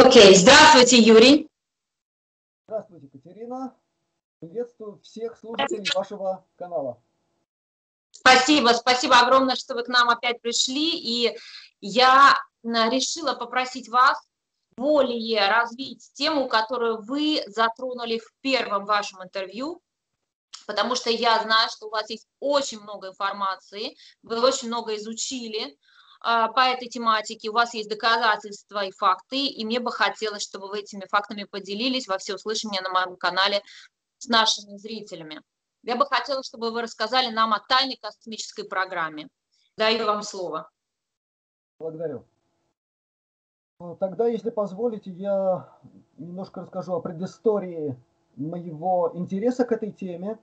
Окей, здравствуйте, Юрий. Здравствуйте, Катерина. Приветствую всех слушателей вашего канала. Спасибо, спасибо огромное, что вы к нам опять пришли. И я решила попросить вас более развить тему, которую вы затронули в первом вашем интервью, потому что я знаю, что у вас есть очень много информации, вы очень много изучили, по этой тематике, у вас есть доказательства и факты, и мне бы хотелось, чтобы вы этими фактами поделились во всеуслышание на моем канале с нашими зрителями. Я бы хотела, чтобы вы рассказали нам о тайной космической программе. Даю вам слово. Благодарю. Ну, тогда, если позволите, я немножко расскажу о предыстории моего интереса к этой теме,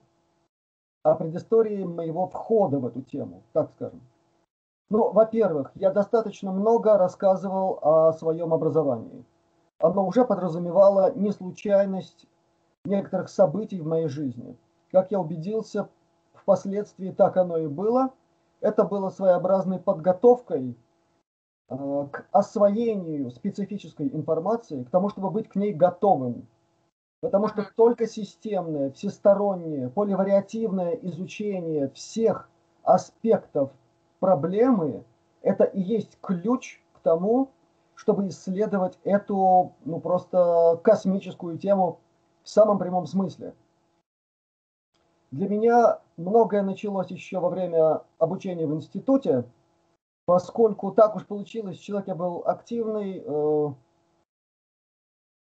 о предыстории моего входа в эту тему, так скажем. Ну, во-первых, я достаточно много рассказывал о своем образовании. Оно уже подразумевало не случайность некоторых событий в моей жизни. Как я убедился, впоследствии так оно и было. Это было своеобразной подготовкой э, к освоению специфической информации, к тому, чтобы быть к ней готовым. Потому что только системное, всестороннее, поливариативное изучение всех аспектов проблемы – это и есть ключ к тому, чтобы исследовать эту, ну, просто космическую тему в самом прямом смысле. Для меня многое началось еще во время обучения в институте, поскольку так уж получилось, человек я был активный, э,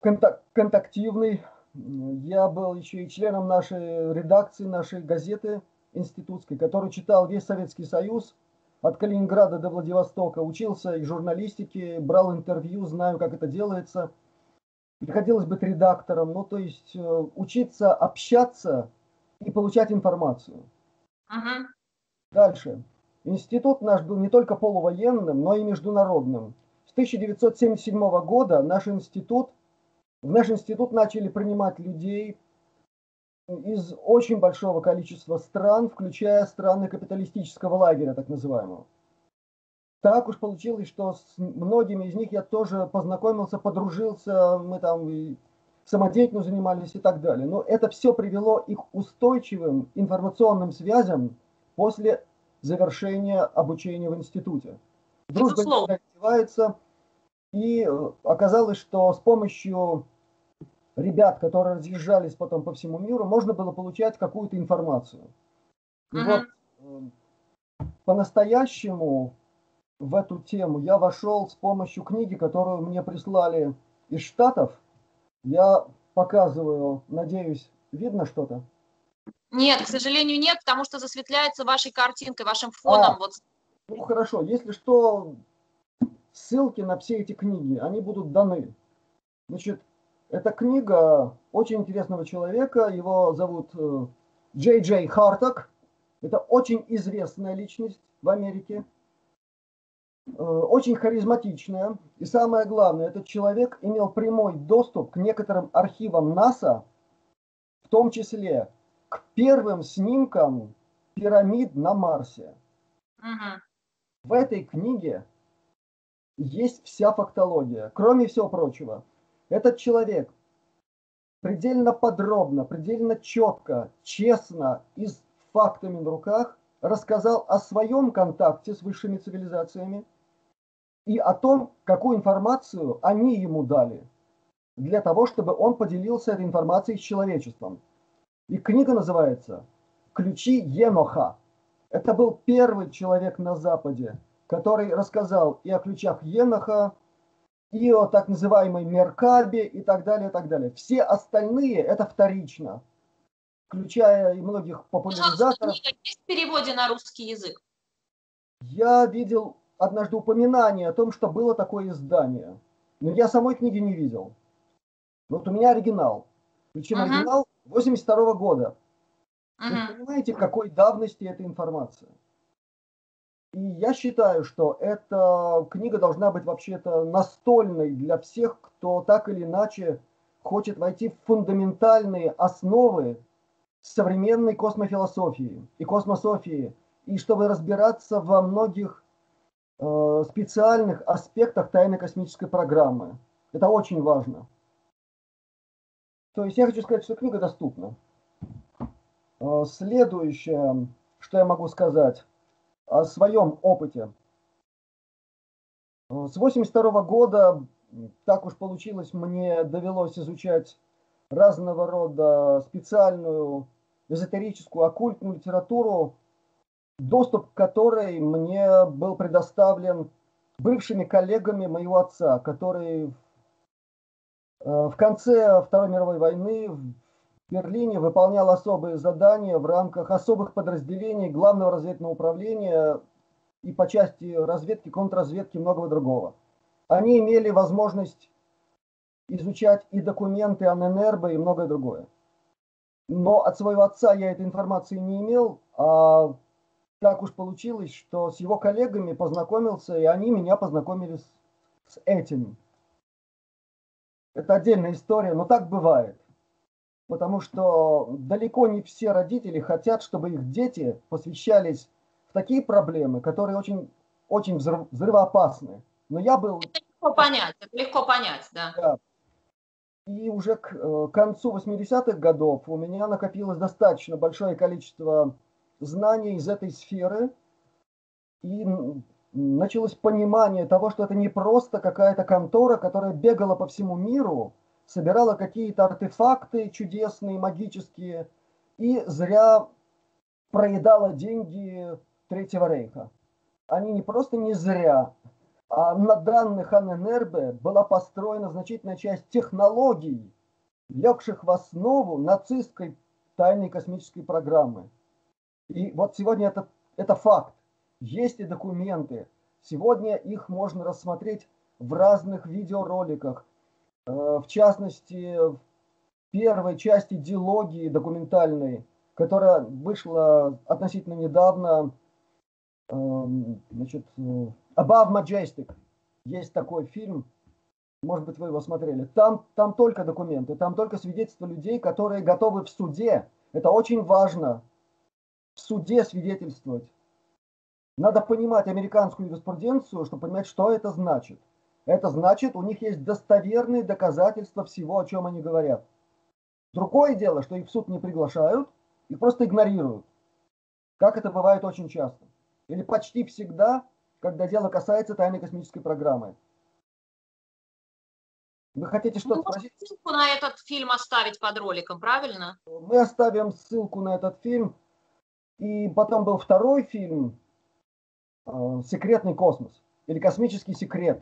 контак контактивный, я был еще и членом нашей редакции, нашей газеты институтской, который читал весь Советский Союз – от Калининграда до Владивостока, учился и журналистике, брал интервью, знаю, как это делается. Приходилось быть редактором, ну, то есть э, учиться общаться и получать информацию. Uh-huh. Дальше. Институт наш был не только полувоенным, но и международным. С 1977 года наш институт, в наш институт начали принимать людей из очень большого количества стран, включая страны капиталистического лагеря, так называемого. Так уж получилось, что с многими из них я тоже познакомился, подружился, мы там и самодеятельностью занимались и так далее. Но это все привело их устойчивым информационным связям после завершения обучения в институте. Дружба развивается, и э, оказалось, что с помощью ребят, которые разъезжались потом по всему миру, можно было получать какую-то информацию. И uh-huh. вот э, по-настоящему в эту тему я вошел с помощью книги, которую мне прислали из Штатов. Я показываю, надеюсь, видно что-то? Нет, к сожалению, нет, потому что засветляется вашей картинкой, вашим фоном. А, вот. Ну хорошо, если что, ссылки на все эти книги, они будут даны. Значит, эта книга очень интересного человека, его зовут э, Джей Джей Харток. Это очень известная личность в Америке, э, очень харизматичная. И самое главное, этот человек имел прямой доступ к некоторым архивам НАСА, в том числе к первым снимкам пирамид на Марсе. Угу. В этой книге есть вся фактология, кроме всего прочего – этот человек предельно подробно, предельно четко, честно и с фактами на руках рассказал о своем контакте с высшими цивилизациями и о том, какую информацию они ему дали для того, чтобы он поделился этой информацией с человечеством. И книга называется «Ключи Еноха». Это был первый человек на Западе, который рассказал и о ключах Еноха, и о так называемой Меркабе и так далее, и так далее. Все остальные это вторично, включая и многих популяризаторов. Есть в переводе на русский язык? Я видел однажды упоминание о том, что было такое издание, но я самой книги не видел. Вот у меня оригинал. Причем uh-huh. оригинал 82 -го года. Uh-huh. Вы понимаете, какой давности эта информация? И я считаю, что эта книга должна быть вообще-то настольной для всех, кто так или иначе хочет войти в фундаментальные основы современной космофилософии и космософии, и чтобы разбираться во многих э, специальных аспектах тайной космической программы. Это очень важно. То есть я хочу сказать, что книга доступна. Э, следующее, что я могу сказать о своем опыте. С 82 года, так уж получилось, мне довелось изучать разного рода специальную эзотерическую, оккультную литературу, доступ к которой мне был предоставлен бывшими коллегами моего отца, который Э, в конце Второй мировой войны в Берлине выполнял особые задания в рамках особых подразделений Главного разведного управления и по части разведки, контрразведки и многого другого. Они имели возможность изучать и документы АННРБ и многое другое. Но от своего отца я этой информации не имел, а так уж получилось, что с его коллегами познакомился, и они меня познакомили с этим. Это отдельная история, но так бывает. Потому что далеко не все родители хотят, чтобы их дети посвящались в такие проблемы, которые очень, очень взрыв, взрывоопасны. Но я был... Это легко понять, это легко понять, да. да. И уже к э, концу 80-х годов у меня накопилось достаточно большое количество знаний из этой сферы. И началось понимание того, что это не просто какая-то контора, которая бегала по всему миру, собирала какие-то артефакты чудесные, магические, и зря проедала деньги Третьего Рейха. Они не просто не зря, а на данных Анненербе была построена значительная часть технологий, легших в основу нацистской тайной космической программы. И вот сегодня это, это факт. Есть и документы. Сегодня их можно рассмотреть в разных видеороликах. Э, в частности, в первой части дилогии документальной, которая вышла относительно недавно, эм, значит, э, Above Majestic. Есть такой фильм, может быть, вы его смотрели. Там, там только документы, там только свидетельства людей, которые готовы в суде. Это очень важно. В суде свидетельствовать. Надо понимать американскую юриспруденцию, чтобы понимать, что это значит. Это значит, у них есть достоверные доказательства всего, о чем они говорят. Другое дело, что их в суд не приглашают, их просто игнорируют. Как это бывает очень часто. Или почти всегда, когда дело касается тайной космической программы. Вы хотите что-то спросить? ссылку на этот фильм оставить под роликом, правильно? Мы оставим ссылку на этот фильм. И потом был второй фильм, Э, секретный космос или космический секрет.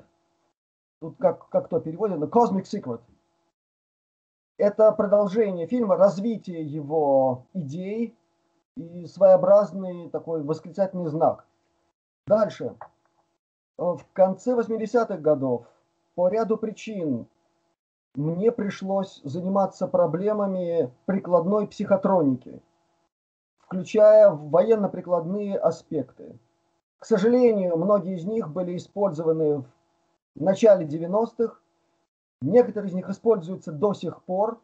Тут как, как переводит, но Cosmic Secret. Это продолжение фильма, развитие его идей и своеобразный такой восклицательный знак. Дальше. В конце 80-х годов по ряду причин мне пришлось заниматься проблемами прикладной психотроники, включая военно-прикладные аспекты. К сожалению, многие из них были использованы в начале 90-х. Некоторые из них используются до сих пор.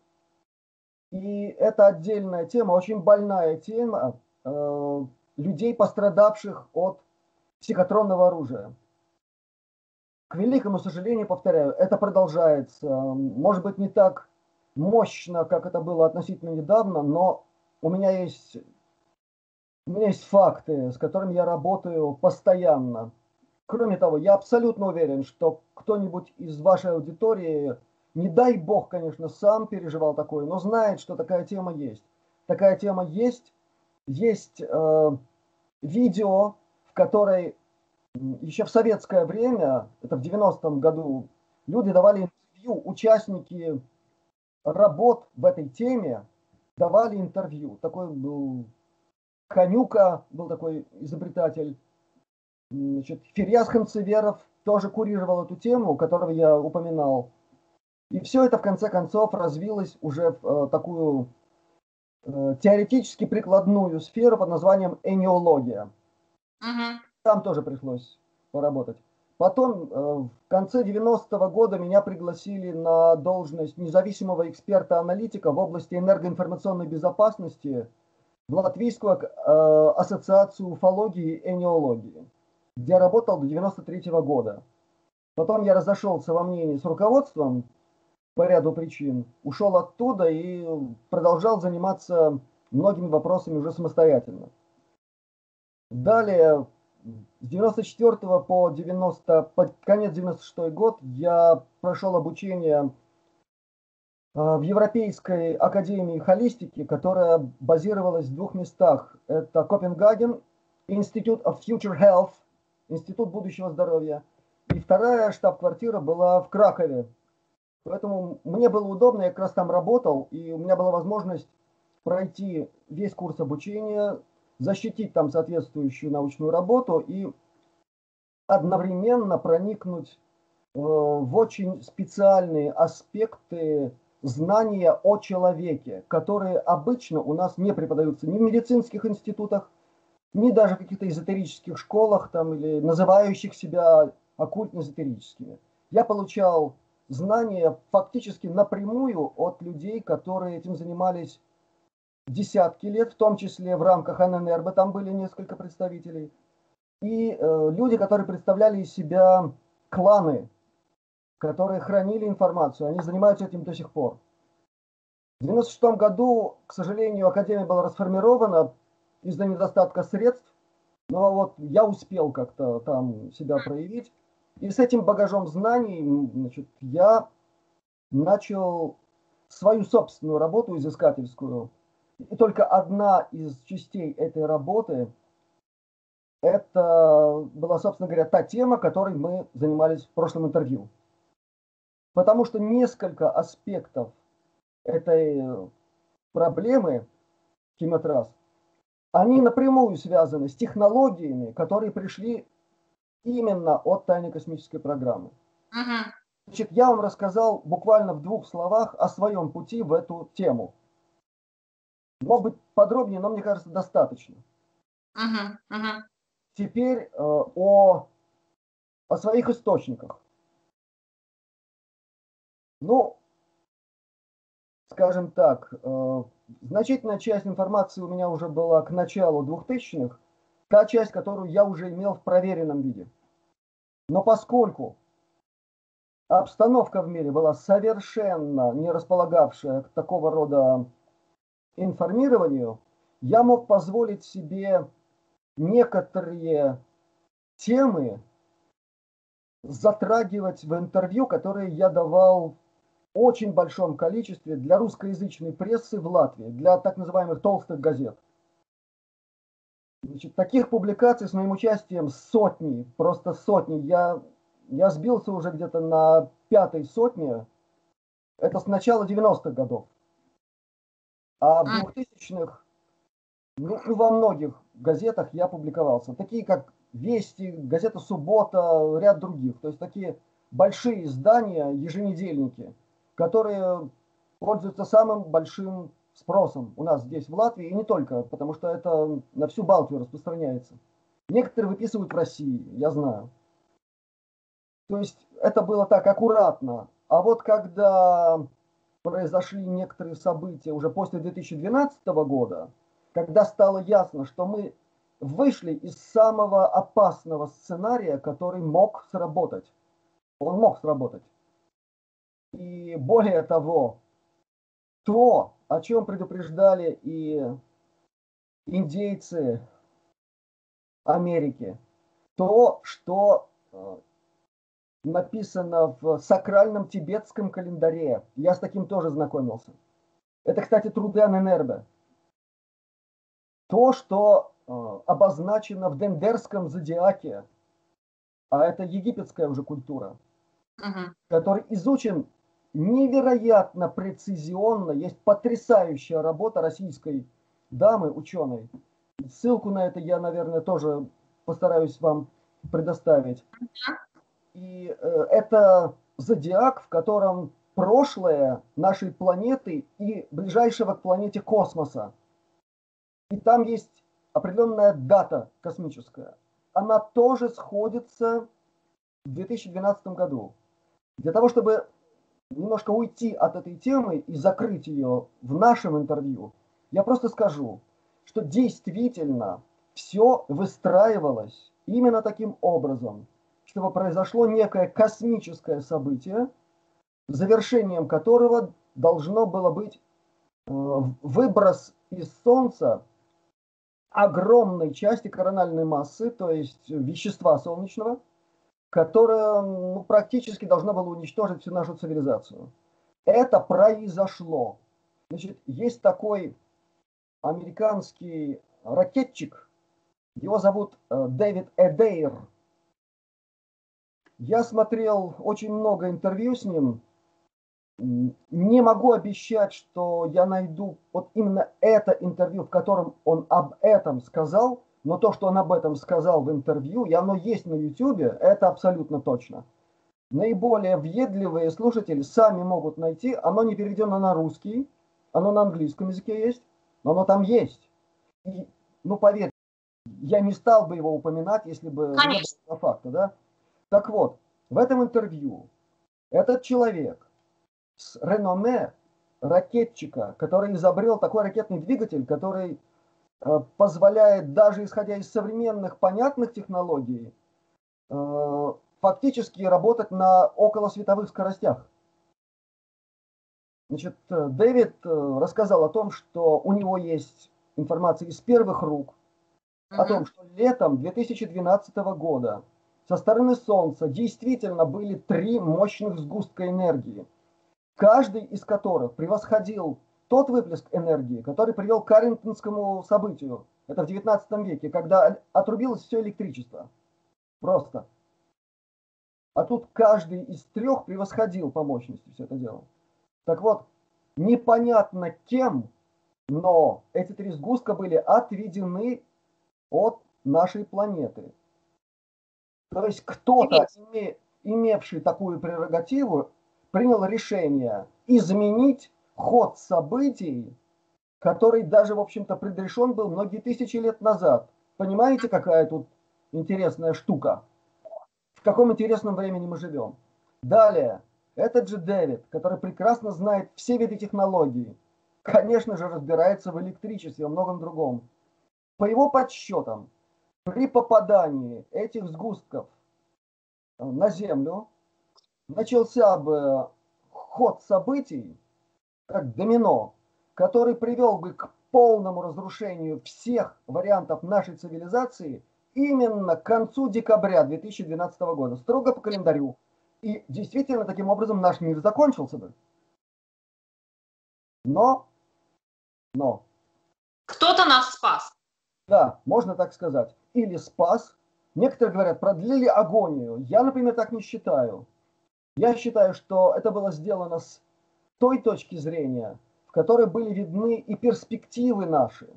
И это отдельная тема, очень больная тема э, людей, пострадавших от психотронного оружия. К великому сожалению, повторяю, это продолжается. Может быть, не так мощно, как это было относительно недавно, но у меня есть у меня есть факты, с которыми я работаю постоянно. Кроме того, я абсолютно уверен, что кто-нибудь из вашей аудитории, не дай бог, конечно, сам переживал такое, но знает, что такая тема есть. Такая тема есть. Есть э, видео, в которой еще в советское время, это в 90-м году, люди давали интервью, участники работ в этой теме давали интервью. Такой был Ханюка был такой изобретатель. Значит, Ферьяз Ханцеверов тоже курировал эту тему, которого я упоминал. И все это в конце концов развилось уже в э, такую э, теоретически прикладную сферу под названием энеология. Угу. Там тоже пришлось поработать. Потом э, в конце 90-го года меня пригласили на должность независимого эксперта-аналитика в области энергоинформационной безопасности – в Латвийскую э, ассоциацию уфологии и энеологии, где работал до 93 -го года. Потом я разошелся во мнении с руководством по ряду причин, ушел оттуда и продолжал заниматься многими вопросами уже самостоятельно. Далее, с 94 по 90, по конец 96 год я прошел обучение а, в Европейской академии холистики, которая базировалась в двух местах. Это Копенгаген, Институт of Future Health, Институт будущего здоровья. И вторая штаб-квартира была в Кракове. Поэтому мне было удобно, я как раз там работал, и у меня была возможность пройти весь курс обучения, защитить там соответствующую научную работу и одновременно проникнуть э, в очень специальные аспекты знания о человеке, которые обычно у нас не преподаются ни в медицинских институтах, ни даже в каких-то эзотерических школах там, или называющих себя оккультно-эзотерическими. Я получал знания фактически напрямую от людей, которые этим занимались десятки лет, в том числе в рамках ННРБ, там были несколько представителей, и э, люди, которые представляли из себя кланы, которые хранили информацию, они занимаются этим до сих пор. В 1996 году, к сожалению, Академия была расформирована из-за недостатка средств, но вот я успел как-то там себя проявить. И с этим багажом знаний значит, я начал свою собственную работу изыскательскую. И только одна из частей этой работы это была, собственно говоря, та тема, которой мы занимались в прошлом интервью. Потому что несколько аспектов этой проблемы химиотрасс, они напрямую связаны с технологиями, которые пришли именно от тайной космической программы. Uh-huh. Значит, я вам рассказал буквально в двух словах о своем пути в эту тему. Может быть, подробнее, но мне кажется, достаточно. Uh-huh. Uh-huh. Теперь э, о, о своих источниках. Ну, скажем так, э, значительная часть информации у меня уже была к началу 2000-х, та часть, которую я уже имел в проверенном виде. Но поскольку обстановка в мире была совершенно не располагавшая к такого рода информированию, я мог позволить себе некоторые темы затрагивать в интервью, которые я давал очень большом количестве для русскоязычной прессы в Латвии, для так называемых толстых газет. Значит, таких публикаций с моим участием сотни, просто сотни. Я, я сбился уже где-то на пятой сотне. Это с начала 90-х годов. А в 2000-х, ну, ну, во многих газетах я публиковался. Такие как «Вести», газета «Суббота», ряд других. То есть такие большие издания, еженедельники – которые пользуются самым большим спросом у нас здесь в Латвии, и не только, потому что это на всю Балтию распространяется. Некоторые выписывают в России, я знаю. То есть это было так аккуратно. А вот когда произошли некоторые события уже после 2012 года, когда стало ясно, что мы вышли из самого опасного сценария, который мог сработать. Он мог сработать. И более того, то, о чем предупреждали и индейцы Америки, то, что э, написано в сакральном тибетском календаре. Я с таким тоже знакомился. Это, кстати, труды Аненербе. То, что э, обозначено в Дендерском зодиаке, а это египетская уже культура, uh-huh. который изучен невероятно прецизионно. Есть потрясающая работа российской дамы, ученой. Ссылку на это я, наверное, тоже постараюсь вам предоставить. И э, это зодиак, в котором прошлое нашей планеты и ближайшего к планете космоса. И там есть определенная дата космическая. Она тоже сходится в 2012 году. Для того, чтобы немножко уйти от этой темы и закрыть ее в нашем интервью, я просто скажу, что действительно все выстраивалось именно таким образом, чтобы произошло некое космическое событие, завершением которого должно было быть э, выброс из Солнца огромной части корональной массы, то есть вещества солнечного, которое ну, практически должно было уничтожить всю нашу цивилизацию. Это произошло. Значит, есть такой американский ракетчик, его зовут э, Дэвид Эдейр. Я смотрел очень много интервью с ним. Не могу обещать, что я найду вот именно это интервью, в котором он об этом сказал, но то, что он об этом сказал в интервью, и оно есть на YouTube, это абсолютно точно. Наиболее въедливые слушатели сами могут найти, оно не переведено на русский, оно на английском языке есть, но оно там есть. И, ну, поверьте, я не стал бы его упоминать, если бы Конечно. не было факта, да? Так вот, в этом интервью этот человек с реноме ракетчика, который изобрел такой ракетный двигатель, который позволяет, даже исходя из современных понятных технологий, э, фактически работать на околосветовых скоростях. Значит, э, Дэвид э, рассказал о том, что у него есть информация из первых рук, о том, что летом 2012 года со стороны Солнца действительно были три мощных сгустка энергии, каждый из которых превосходил тот выплеск энергии, который привел к Каррингтонскому событию. Это в 19 веке, когда отрубилось все электричество. Просто. А тут каждый из трех превосходил по мощности все это дело. Так вот, непонятно кем, но эти три сгустка были отведены от нашей планеты. То есть кто-то, име, имевший такую прерогативу, принял решение изменить ход событий, который даже, в общем-то, предрешен был многие тысячи лет назад. Понимаете, какая тут интересная штука? В каком интересном времени мы живем? Далее, этот же Дэвид, который прекрасно знает все виды технологий, конечно же, разбирается в электричестве и многом другом. По его подсчетам, при попадании этих сгустков э, на Землю начался бы ход событий, как домино, который привел бы к полному разрушению всех вариантов нашей цивилизации именно к концу декабря 2012 года, строго по календарю. И действительно, таким образом наш мир закончился бы. Но, но... Кто-то нас спас. Да, можно так сказать. Или спас. Некоторые говорят, продлили агонию. Я, например, так не считаю. Я считаю, что это было сделано с той точки зрения, в которой были видны и перспективы наши.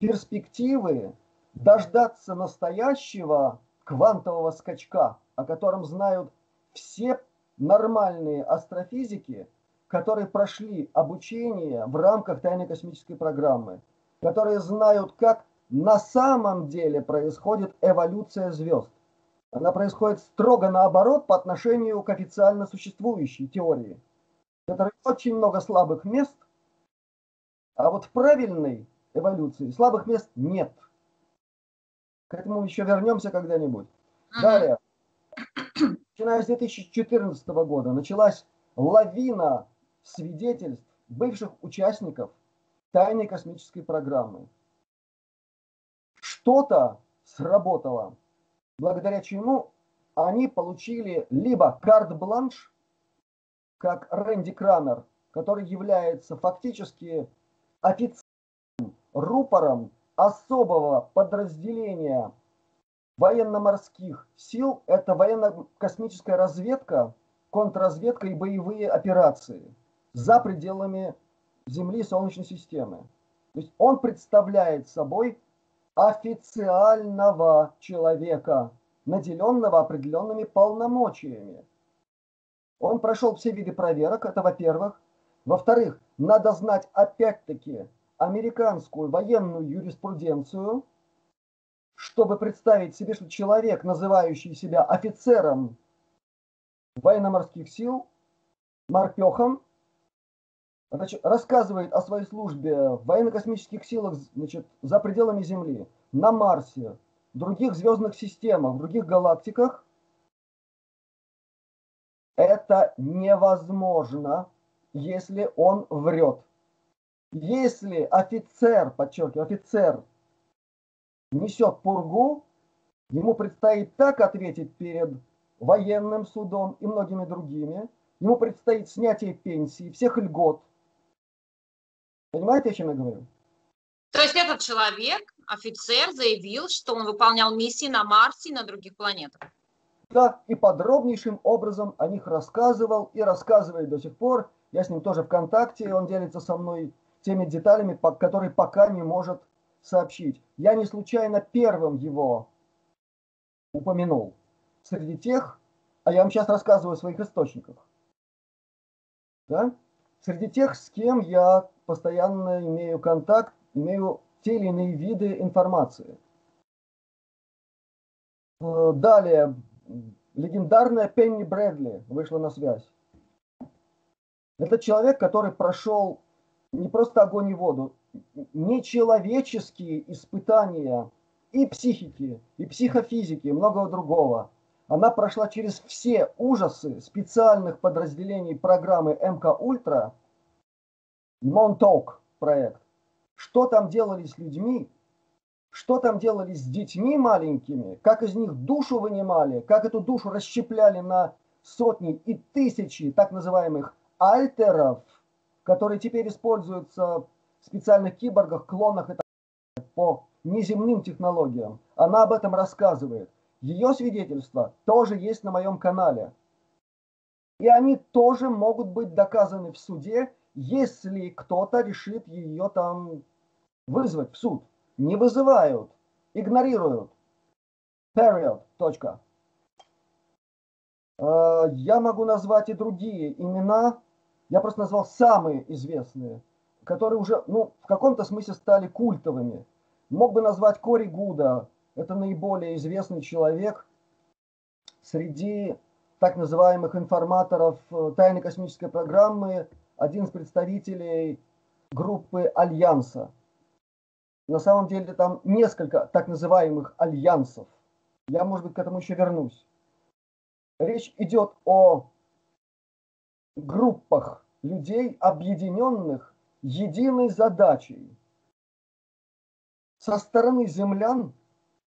Перспективы дождаться настоящего квантового скачка, о котором знают все нормальные астрофизики, которые прошли обучение в рамках тайной космической программы, которые знают, как на самом деле происходит эволюция звезд. Она происходит строго наоборот по отношению к официально существующей теории, очень много слабых мест, а вот в правильной эволюции слабых мест нет. К этому еще вернемся когда-нибудь. Uh-huh. Далее, начиная с 2014 года, началась лавина свидетельств бывших участников тайной космической программы. Что-то сработало, благодаря чему они получили либо карт-бланш, как Рэнди Крамер, который является фактически официальным рупором особого подразделения военно-морских сил. Это военно-космическая разведка, контрразведка и боевые операции за пределами Земли и Солнечной системы. То есть он представляет собой официального человека, наделенного определенными полномочиями. Он прошел все виды проверок, это во-первых. Во-вторых, надо знать опять-таки американскую военную юриспруденцию, чтобы представить себе, что человек, называющий себя офицером военно-морских сил, морпехом, значит, рассказывает о своей службе в военно-космических силах значит, за пределами Земли, на Марсе, в других звездных системах, в других галактиках, Это невозможно, если он врет. Если офицер, подчеркиваю, офицер несет пургу, ему предстоит так ответить перед военным судом и многими другими. Ему предстоит снятие пенсии, всех льгот. Понимаете, о чем я говорю? То есть этот человек, офицер, заявил, что он выполнял миссии на Марсе и на других планетах. Да, и подробнейшим образом о них рассказывал и рассказывает до сих пор. Я с ним тоже в контакте, он делится со мной теми деталями, которые пока не может сообщить. Я не случайно первым его упомянул. Среди тех, а я вам сейчас рассказываю о своих источниках, да? среди тех, с кем я постоянно имею контакт, имею те или иные виды информации. Э, далее, легендарная Пенни Брэдли вышла на связь. Это человек, который прошел не просто огонь и воду, нечеловеческие испытания и психики, и психофизики, и многого другого. Она прошла через все ужасы специальных подразделений программы МК Ультра, Монток проект. Что там делали с людьми, что там делали с детьми маленькими, как из них душу вынимали, как эту душу расщепляли на сотни и тысячи так называемых альтеров, которые теперь используются в специальных киборгах, клонах и так по неземным технологиям. Она об этом рассказывает. Ее свидетельства тоже есть на моем канале. И они тоже могут быть доказаны в суде, если кто-то решит ее там вызвать в суд. Не вызывают, игнорируют. Period. Точка. Э, я могу назвать и другие имена. Я просто назвал самые известные, которые уже ну, в каком-то смысле стали культовыми. Мог бы назвать Кори Гуда. Это наиболее известный человек среди так называемых информаторов э, тайной космической программы, один из представителей группы Альянса. На самом деле там несколько так называемых альянсов. Я, может быть, к этому еще вернусь. Речь идет о группах людей, объединенных единой задачей. Со стороны землян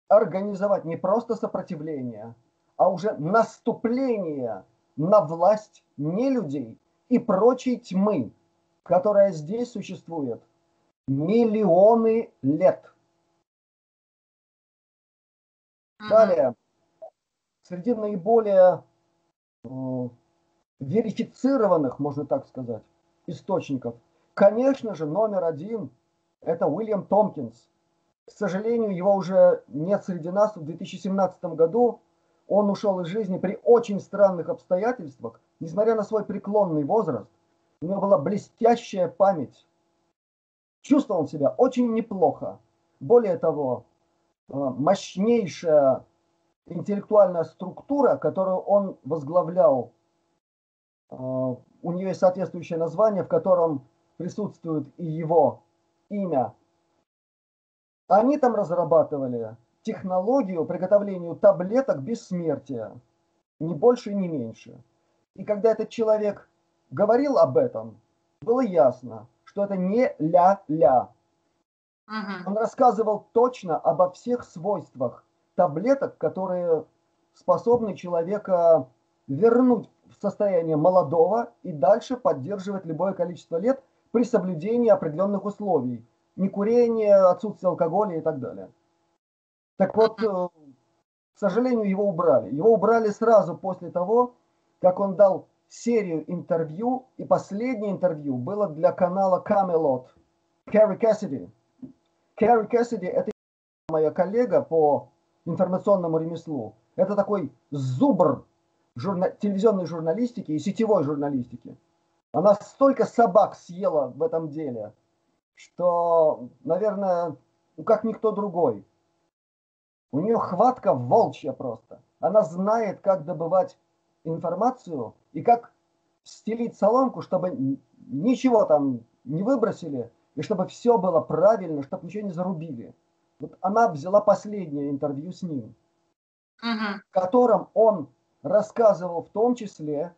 организовать не просто сопротивление, а уже наступление на власть не людей и прочей тьмы, которая здесь существует миллионы лет. Далее, среди наиболее э, верифицированных, можно так сказать, источников, конечно же, номер один – это Уильям Томпкинс. К сожалению, его уже нет среди нас. В 2017 году он ушел из жизни при очень странных обстоятельствах, несмотря на свой преклонный возраст. У него была блестящая память. Чувствовал себя очень неплохо. Более того, э, мощнейшая интеллектуальная структура, которую он возглавлял, э, у нее есть соответствующее название, в котором присутствует и его имя. Они там разрабатывали технологию приготовления таблеток бессмертия, ни больше, ни меньше. И когда этот человек говорил об этом, было ясно, что это не ля-ля. Угу. Он рассказывал точно обо всех свойствах таблеток, которые способны человека вернуть в состояние молодого и дальше поддерживать любое количество лет при соблюдении определенных условий. Не курение, отсутствие алкоголя и так далее. Так вот, э, к сожалению, его убрали. Его убрали сразу после того, как он дал серию интервью, и последнее интервью было для канала Camelot. Кэрри Кэссиди. Кэрри Кэссиди – это моя коллега по информационному ремеслу. Это такой зубр журна... телевизионной журналистики и сетевой журналистики. Она столько собак съела в этом деле, что, наверное, ну, как никто другой. У нее хватка волчья просто. Она знает, как добывать информацию и как стелить соломку, чтобы ничего там не выбросили, и чтобы все было правильно, чтобы ничего не зарубили. Вот она взяла последнее интервью с ним, uh-huh. в котором он рассказывал в том числе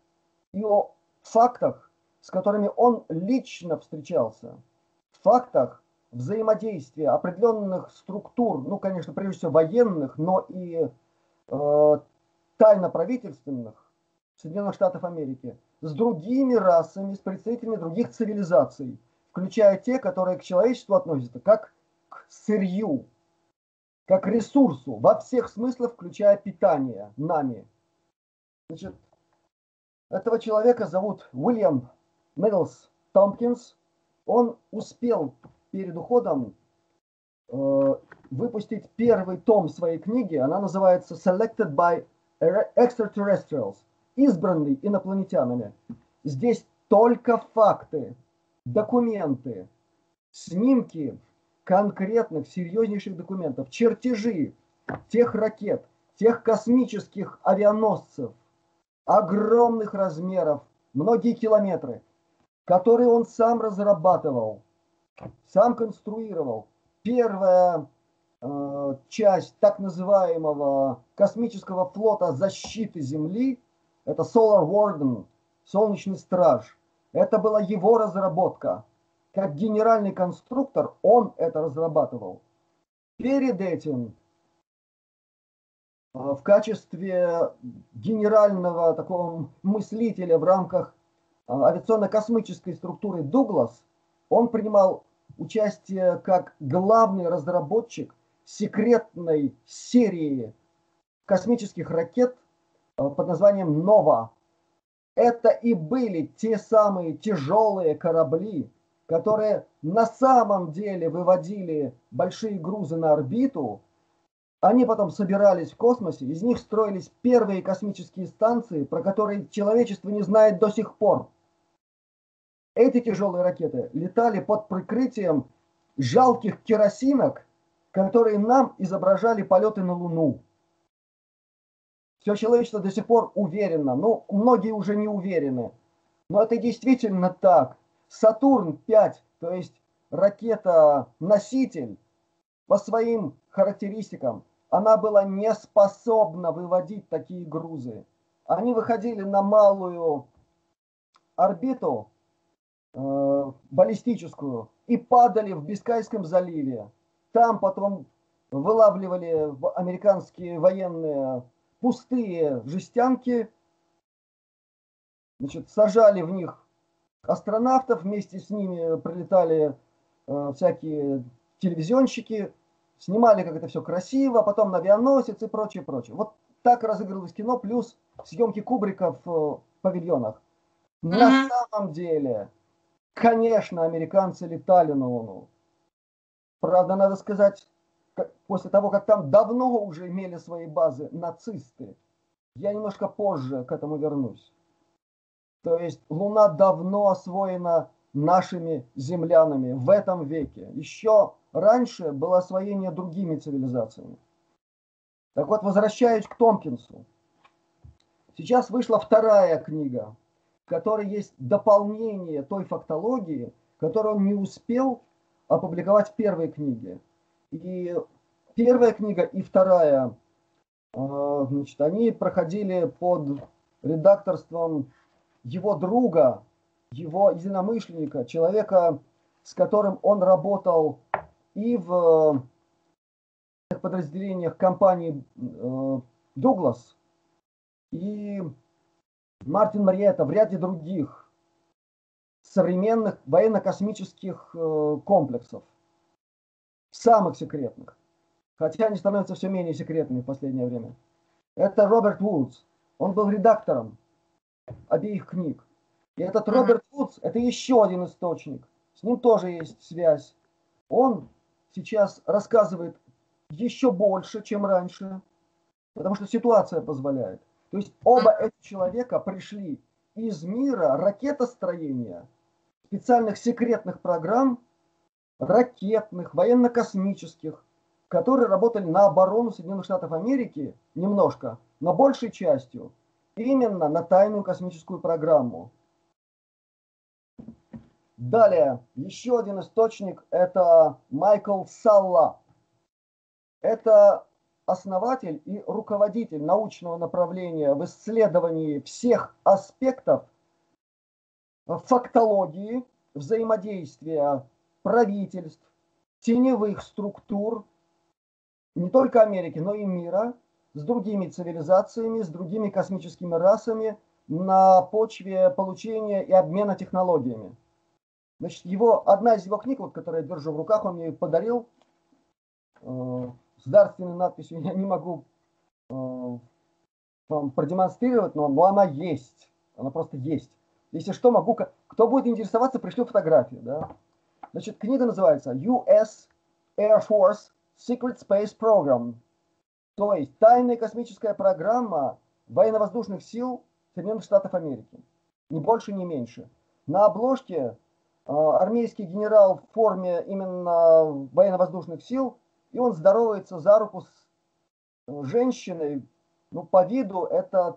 и о фактах, с которыми он лично встречался, фактах взаимодействия определенных структур, ну, конечно, прежде всего военных, но и э, тайно-правительственных Соединенных Штатов Америки с другими расами, с представителями других цивилизаций, включая те, которые к человечеству относятся как к сырью, как ресурсу, во всех смыслах, включая питание нами. Значит, этого человека зовут Уильям Миллс Томпкинс. Он успел перед уходом э, выпустить первый том своей книги. Она называется Selected by Extraterrestrials, избранный инопланетянами. Здесь только факты, документы, снимки конкретных, серьезнейших документов, чертежи тех ракет, тех космических авианосцев, огромных размеров, многие километры, которые он сам разрабатывал, сам конструировал. Первая э, часть так называемого космического флота защиты Земли, это Solar Warden, Солнечный страж. Это была его разработка. Как генеральный конструктор он это разрабатывал. Перед этим э, в качестве генерального такого мыслителя в рамках э, авиационно-космической структуры Дуглас он принимал участие как главный разработчик секретной серии космических ракет под названием «Нова». Это и были те самые тяжелые корабли, которые на самом деле выводили большие грузы на орбиту. Они потом собирались в космосе, из них строились первые космические станции, про которые человечество не знает до сих пор. Эти тяжелые ракеты летали под прикрытием жалких керосинок, которые нам изображали полеты на Луну. Все человечество до сих пор уверено, ну, многие уже не уверены. Но это действительно так. Сатурн-5, то есть ракета-носитель, по своим характеристикам, она была не способна выводить такие грузы. Они выходили на малую орбиту, Э, баллистическую и падали в Бискайском заливе. Там потом вылавливали американские военные пустые жестянки, значит, сажали в них астронавтов, вместе с ними прилетали э, всякие телевизионщики, снимали, как это все красиво, потом на авианосец и прочее, прочее. Вот так разыгрывалось кино, плюс съемки Кубрика в павильонах. Mm-hmm. На самом деле Конечно, американцы летали на Луну. Правда, надо сказать, после того, как там давно уже имели свои базы нацисты, я немножко позже к этому вернусь. То есть Луна давно освоена нашими землянами в этом веке. Еще раньше было освоение другими цивилизациями. Так вот, возвращаясь к Томпкинсу. Сейчас вышла вторая книга в которой есть дополнение той фактологии, которую он не успел опубликовать в первой книге. И первая книга и вторая, а, значит, они проходили под редакторством его друга, его единомышленника, человека, с которым он работал и в подразделениях компании Дуглас, и Мартин Мариетта, в ряде других современных военно-космических э, комплексов, самых секретных, хотя они становятся все менее секретными в последнее время. Это Роберт Вудс. Он был редактором обеих книг. И этот Роберт Вудс – это еще один источник. С ним тоже есть связь. Он сейчас рассказывает еще больше, чем раньше, потому что ситуация позволяет. То есть оба этих человека пришли из мира ракетостроения, специальных секретных программ, ракетных, военно-космических, которые работали на оборону Соединенных Штатов Америки немножко, но большей частью именно на тайную космическую программу. Далее, еще один источник – это Майкл Салла. Это основатель и руководитель научного направления в исследовании всех аспектов фактологии, взаимодействия правительств, теневых структур, не только Америки, но и мира, с другими цивилизациями, с другими космическими расами на почве получения и обмена технологиями. Значит, его, одна из его книг, вот, которую я держу в руках, он мне подарил э, с дарственной надписью, я не могу э, вам продемонстрировать, но, но она есть. Она просто есть. Если что, могу... Кто будет интересоваться, пришлю фотографию. Да? Значит, книга называется US Air Force Secret Space Program. То есть тайная космическая программа военно-воздушных сил Соединенных Штатов Америки. Ни больше, ни меньше. На обложке э, армейский генерал в форме именно военно-воздушных сил, и он здоровается за руку с э, женщиной, ну, по виду это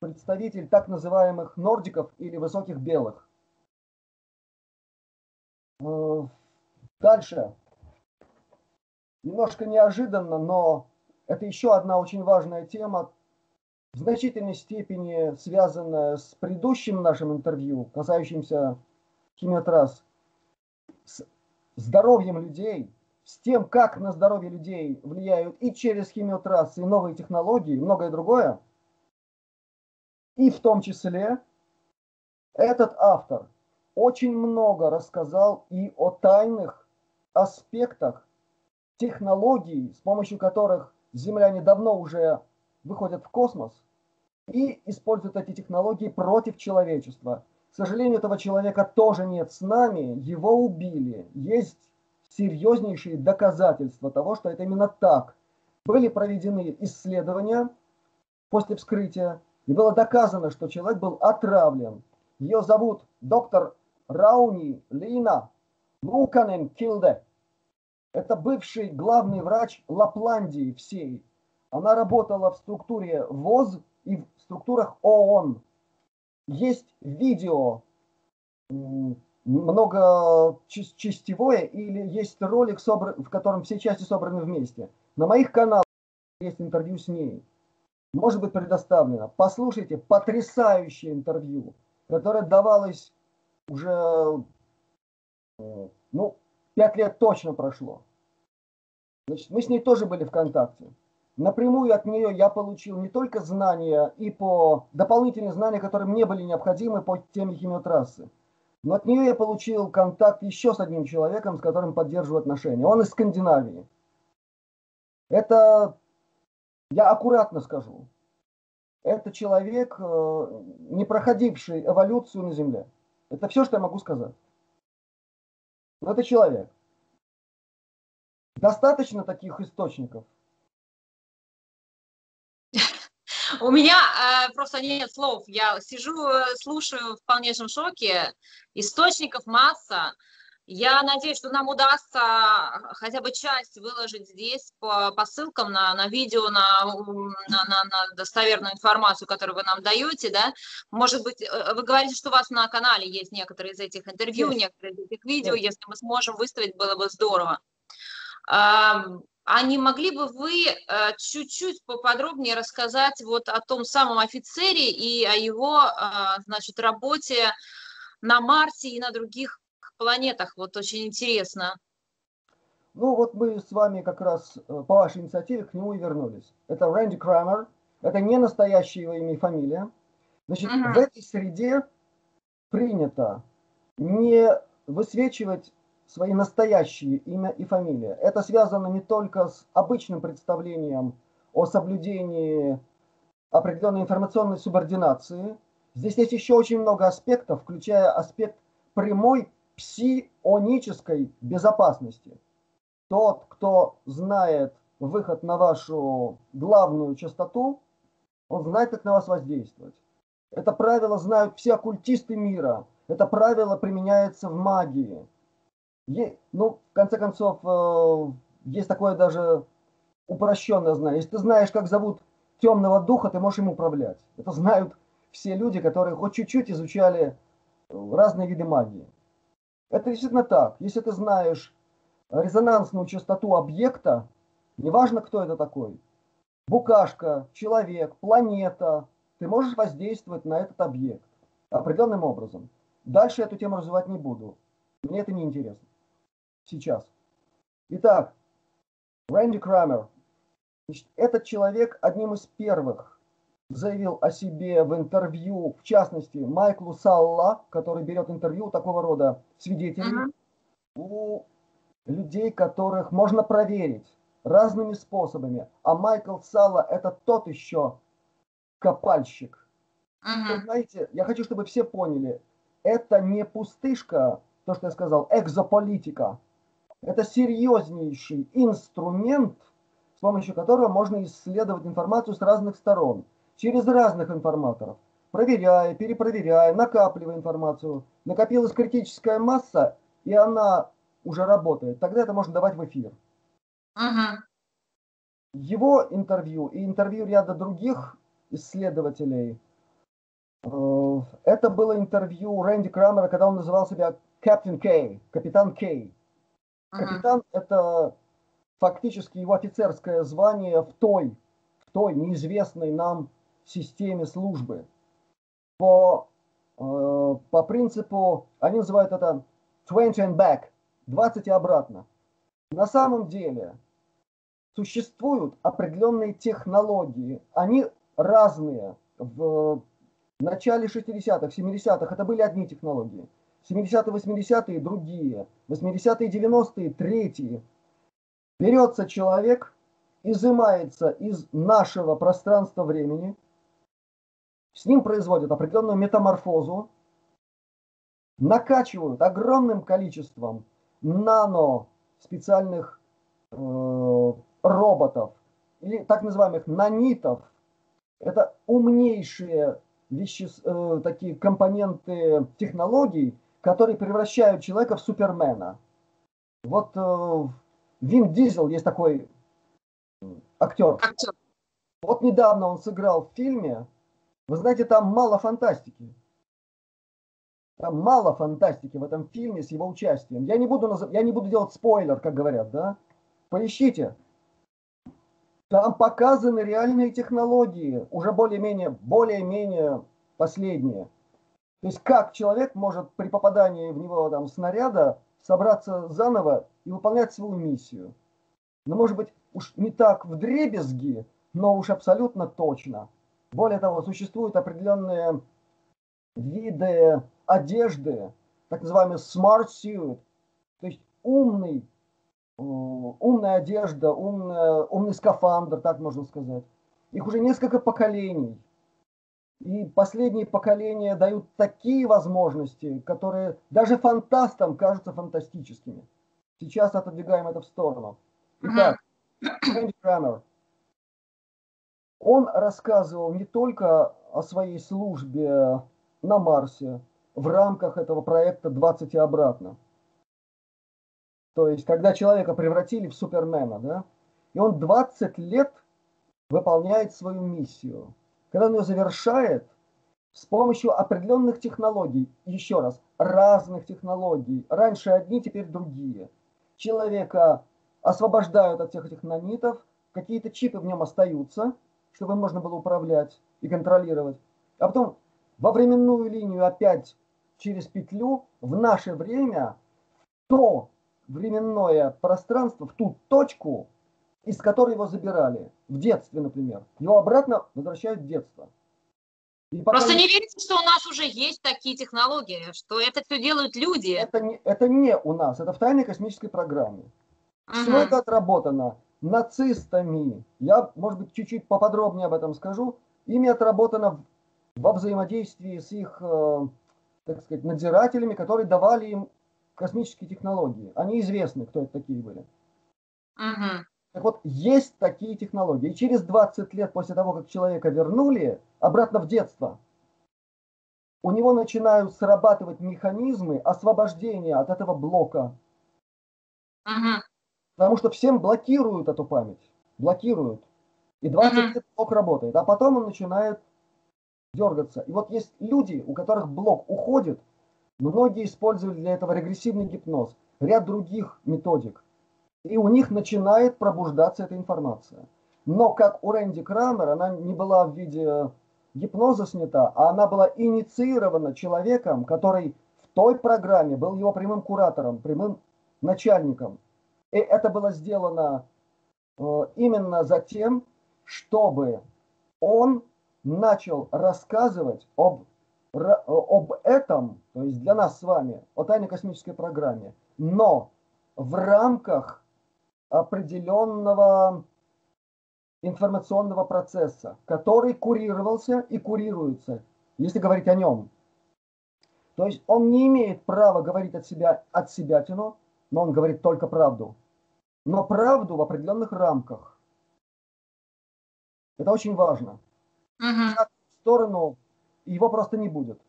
представитель так называемых нордиков или высоких белых. Э, дальше. Немножко неожиданно, но это еще одна очень важная тема, в значительной степени связанная с предыдущим нашим интервью, касающимся химиотрасс, с здоровьем людей, с тем, как на здоровье людей влияют и через химиотрассы, и новые технологии, и многое другое – и в том числе этот автор очень много рассказал и о тайных аспектах технологий, с помощью которых земляне давно уже выходят в космос и используют эти технологии против человечества. К сожалению, этого человека тоже нет с нами, его убили. Есть серьезнейшие доказательства того, что это именно так. Были проведены исследования после вскрытия, и было доказано, что человек был отравлен. Ее зовут доктор Рауни Лина Луканен Килде. Это бывший главный врач Лапландии всей. Она работала в структуре ВОЗ и в структурах ООН. Есть видео много частевое или есть ролик, в котором все части собраны вместе. На моих каналах есть интервью с ней может быть предоставлено. Послушайте потрясающее интервью, которое давалось уже, э, ну, пять лет точно прошло. Значит, мы с ней тоже были в контакте. Напрямую от нее я получил не только знания и по дополнительные знания, которые мне были необходимы по теме химиотрассы, но от нее я получил контакт еще с одним человеком, с которым поддерживаю отношения. Он из Скандинавии. Это я аккуратно скажу. Это человек, э, не проходивший эволюцию на Земле. Это все, что я могу сказать. Но это человек. Достаточно таких источников. У меня э, просто нет слов. Я сижу, э, слушаю в полнейшем шоке. Источников масса. Я надеюсь, что нам удастся хотя бы часть выложить здесь по, по ссылкам на, на видео, на, на, на, на достоверную информацию, которую вы нам даете, да. Может быть, э, вы говорите, что у вас на канале есть некоторые из этих интервью, есть. некоторые из этих видео. Есть. Если мы сможем выставить, было бы здорово. А не могли бы вы э, чуть-чуть поподробнее рассказать вот о том самом офицере и о его, а, значит, работе на Марсе и на других планетах. Вот очень интересно. Ну вот мы с вами как раз э, по вашей инициативе к нему и вернулись. Это Рэнди Крамер. Это не настоящее его имя и фамилия. Значит, uh-huh. в этой среде принято не высвечивать свои настоящие имя и фамилия. Это связано не только с обычным представлением о соблюдении определенной информационной субординации. Здесь есть еще очень много аспектов, включая аспект прямой псионической безопасности. Тот, кто знает выход на вашу главную частоту, он знает, как на вас воздействовать. Это правило знают все оккультисты мира. Это правило применяется в магии. Е, ну, в конце концов, э, есть такое даже упрощенное знание. Если ты знаешь, как зовут темного духа, ты можешь им управлять. Это знают все люди, которые хоть чуть-чуть изучали разные виды магии. Это действительно так. Если ты знаешь резонансную частоту объекта, неважно, кто это такой, букашка, человек, планета, ты можешь воздействовать на этот объект определенным образом. Дальше эту тему развивать не буду. Мне это не интересно. Сейчас. Итак, Рэнди Крамер. Значит, этот человек одним из первых заявил о себе в интервью, в частности, Майклу Салла, который берет интервью такого рода свидетелей uh-huh. у людей, которых можно проверить разными способами. А Майкл Салла это тот еще копальщик. Uh-huh. Вы знаете, я хочу, чтобы все поняли, это не пустышка, то, что я сказал, экзополитика. Это серьезнейший инструмент, с помощью которого можно исследовать информацию с разных сторон, через разных информаторов, проверяя, перепроверяя, накапливая информацию. Накопилась критическая масса, и она уже работает. Тогда это можно давать в эфир. Ага. Его интервью и интервью ряда других исследователей, э, это было интервью Рэнди Крамера, когда он называл себя Капитан Кей, капитан Кей. Капитан это фактически его офицерское звание в той, в той неизвестной нам системе службы. По, э, по принципу, они называют это 20 and back, 20 и обратно. На самом деле существуют определенные технологии, они разные. В начале 60-х, 70-х это были одни технологии. 70-е, 80-е другие, 80-е, 90-е третьи. Берется человек, изымается из нашего пространства времени, с ним производят определенную метаморфозу, накачивают огромным количеством нано специальных э, роботов или так называемых нанитов. Это умнейшие вещи, э, такие компоненты технологий, которые превращают человека в супермена. Вот э, Вин Дизель есть такой актер. актер. Вот недавно он сыграл в фильме. Вы знаете, там мало фантастики. Там мало фантастики в этом фильме с его участием. Я не буду, наз... я не буду делать спойлер, как говорят, да? Поищите. Там показаны реальные технологии, уже более-менее, более-менее последние. То есть как человек может при попадании в него там, снаряда собраться заново и выполнять свою миссию. Но может быть уж не так в дребезги, но уж абсолютно точно. Более того, существуют определенные виды одежды, так называемый smart suit, то есть умный, э, умная одежда, умная, умный скафандр, так можно сказать. Их уже несколько поколений. И последние поколения дают такие возможности, которые даже фантастам кажутся фантастическими. Сейчас отодвигаем это в сторону. Итак, Энди Крамер. Он рассказывал не только о своей службе на Марсе в рамках этого проекта 20 и обратно. То есть, когда человека превратили в супермена, да, и он 20 лет выполняет свою миссию – когда он ее завершает с помощью определенных технологий, еще раз, разных технологий, раньше одни, теперь другие, человека освобождают от всех этих нанитов, какие-то чипы в нем остаются, чтобы можно было управлять и контролировать. А потом во временную линию опять через петлю в наше время то временное пространство, в ту точку, из которой его забирали в детстве, например. Его обратно возвращают в детство. И Просто не верите, что у нас уже есть такие технологии, что это все делают люди. Это не, это не у нас, это в тайной космической программе. Угу. Все это отработано нацистами. Я, может быть, чуть-чуть поподробнее об этом скажу. Ими отработано во взаимодействии с их, э, так сказать, надзирателями, которые давали им космические технологии. Они известны, кто это такие были. Угу. Так вот, есть такие технологии. И через 20 лет после того, как человека вернули обратно в детство, у него начинают срабатывать механизмы освобождения от этого блока. Ага. Потому что всем блокируют эту память. Блокируют. И 20 ага. лет блок работает. А потом он начинает дергаться. И вот есть люди, у которых блок уходит. Многие использовали для этого регрессивный гипноз. Ряд других методик и у них начинает пробуждаться эта информация. Но как у Рэнди Крамер, она не была в виде гипноза снята, а она была инициирована человеком, который в той программе был его прямым куратором, прямым начальником. И это было сделано э, именно за тем, чтобы он начал рассказывать об, об этом, то есть для нас с вами, о тайной космической программе, но в рамках определенного информационного процесса, который курировался и курируется, если говорить о нем. То есть он не имеет права говорить от себя от себя тяну, но он говорит только правду. Но правду в определенных рамках. Это очень важно. Uh-huh. В сторону его просто не будет.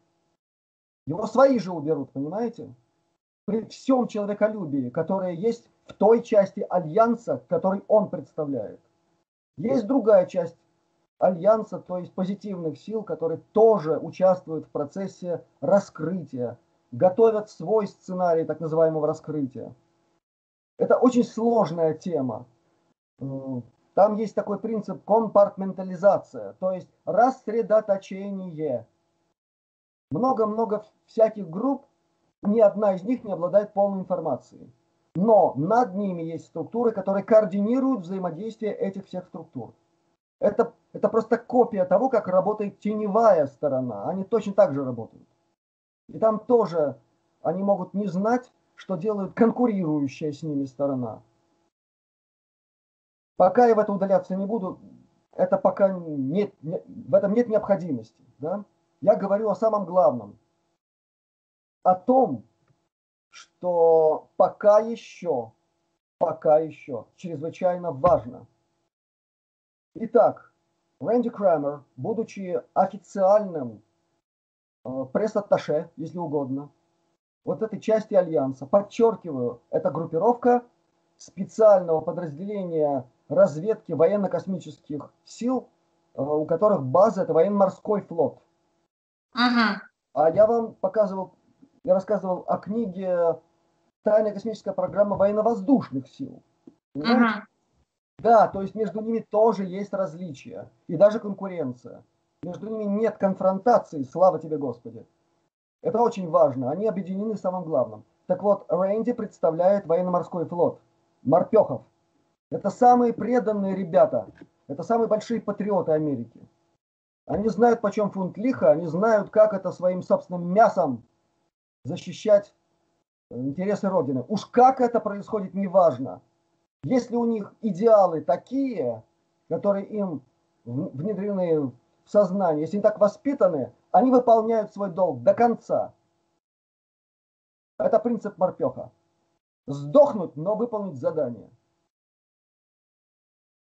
Его свои же уберут, понимаете? При всем человеколюбии, которое есть в той части альянса, который он представляет. Есть другая часть альянса, то есть позитивных сил, которые тоже участвуют в процессе раскрытия, готовят свой сценарий так называемого раскрытия. Это очень сложная тема. Там есть такой принцип компартментализация, то есть рассредоточение. Много-много всяких групп, ни одна из них не обладает полной информацией. Но над ними есть структуры, которые координируют взаимодействие этих всех структур. Это, это просто копия того, как работает теневая сторона. Они точно так же работают. И там тоже они могут не знать, что делает конкурирующая с ними сторона. Пока я в это удаляться не буду, это пока нет, в этом нет необходимости. Да? Я говорю о самом главном. О том, что пока еще, пока еще чрезвычайно важно. Итак, Рэнди Крамер, будучи официальным пресс-атташе, если угодно, вот этой части Альянса, подчеркиваю, это группировка специального подразделения разведки военно-космических сил, э, у которых база это военно-морской флот. Ага. А я вам показывал я рассказывал о книге «Тайная космическая программа военно-воздушных сил». Угу. Да, то есть между ними тоже есть различия и даже конкуренция. Между ними нет конфронтации, слава тебе, Господи. Это очень важно, они объединены в самом главном. Так вот, Рэнди представляет военно-морской флот, морпехов. Это самые преданные ребята, это самые большие патриоты Америки. Они знают, почем фунт лиха, они знают, как это своим собственным мясом защищать интересы Родины. Уж как это происходит, неважно. Если у них идеалы такие, которые им внедрены в сознание, если они так воспитаны, они выполняют свой долг до конца. Это принцип морпеха. Сдохнуть, но выполнить задание.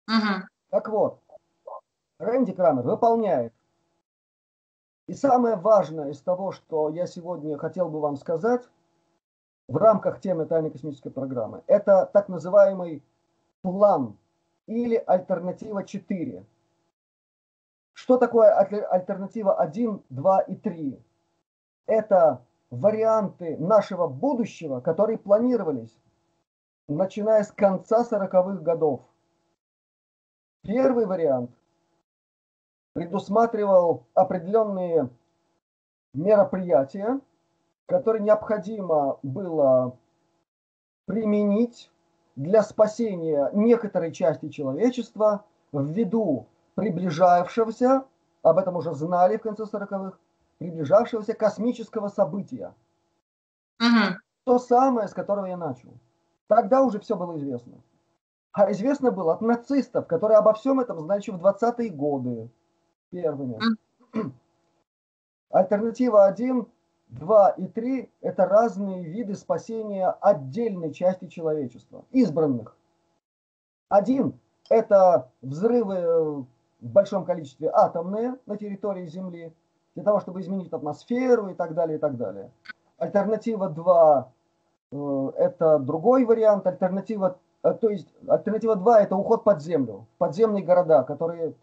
Угу. Так вот, Рэнди Крамер выполняет и самое важное из того, что я сегодня хотел бы вам сказать в рамках темы тайной космической программы, это так называемый план или альтернатива 4. Что такое альтернатива 1, 2 и 3? Это варианты нашего будущего, которые планировались, начиная с конца 40-х годов. Первый вариант – предусматривал определенные мероприятия, которые необходимо было применить для спасения некоторой части человечества ввиду приближавшегося, об этом уже знали в конце 40-х, приближавшегося космического события. Угу. То самое, с которого я начал. Тогда уже все было известно. А известно было от нацистов, которые обо всем этом знали еще в 20-е годы первыми. Альтернатива 1, 2 и 3 – это разные виды спасения отдельной части человечества, избранных. Один – это взрывы в большом количестве атомные на территории Земли, для того, чтобы изменить атмосферу и так далее, и так далее. Альтернатива 2 э, – это другой вариант. Альтернатива, э, то есть альтернатива 2 – это уход под землю, подземные города, которые